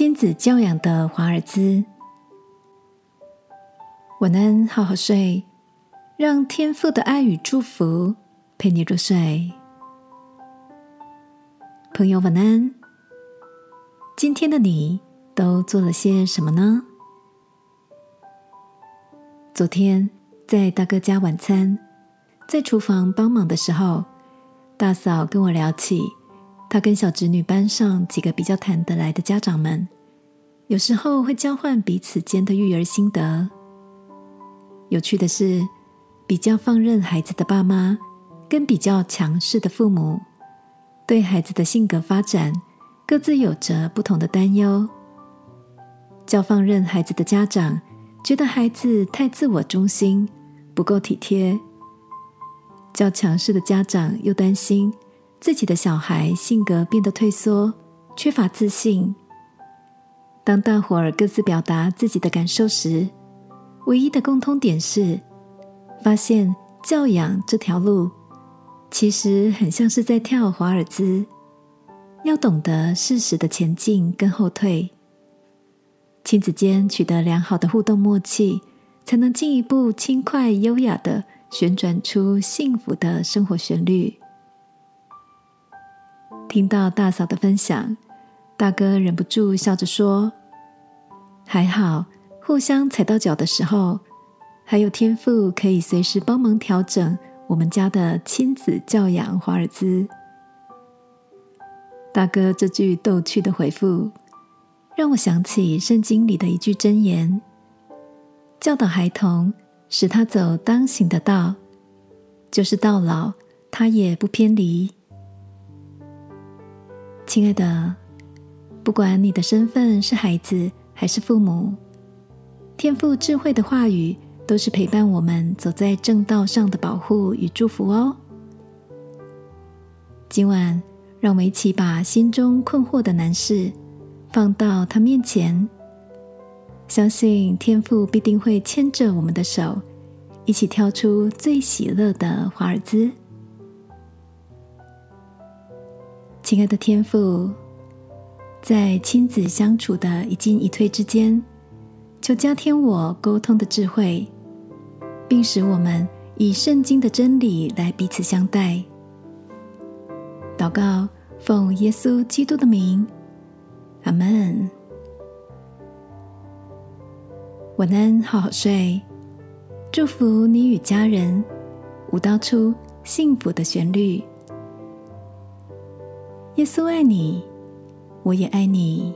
亲子教养的华尔兹，晚安，好好睡，让天父的爱与祝福陪你入睡。朋友，晚安。今天的你都做了些什么呢？昨天在大哥家晚餐，在厨房帮忙的时候，大嫂跟我聊起。他跟小侄女班上几个比较谈得来的家长们，有时候会交换彼此间的育儿心得。有趣的是，比较放任孩子的爸妈，跟比较强势的父母，对孩子的性格发展各自有着不同的担忧。较放任孩子的家长，觉得孩子太自我中心，不够体贴；较强势的家长又担心。自己的小孩性格变得退缩，缺乏自信。当大伙儿各自表达自己的感受时，唯一的共通点是，发现教养这条路其实很像是在跳华尔兹，要懂得适时的前进跟后退。亲子间取得良好的互动默契，才能进一步轻快优雅的旋转出幸福的生活旋律。听到大嫂的分享，大哥忍不住笑着说：“还好，互相踩到脚的时候，还有天赋可以随时帮忙调整我们家的亲子教养华尔兹。”大哥这句逗趣的回复，让我想起圣经里的一句箴言：“教导孩童，使他走当行的道，就是到老，他也不偏离。”亲爱的，不管你的身份是孩子还是父母，天赋智慧的话语都是陪伴我们走在正道上的保护与祝福哦。今晚，让我们一起把心中困惑的难事放到他面前，相信天父必定会牵着我们的手，一起跳出最喜乐的华尔兹。亲爱的天父，在亲子相处的一进一退之间，求加添我沟通的智慧，并使我们以圣经的真理来彼此相待。祷告，奉耶稣基督的名，阿门。晚安，好好睡。祝福你与家人，舞蹈出幸福的旋律。耶稣爱你，我也爱你。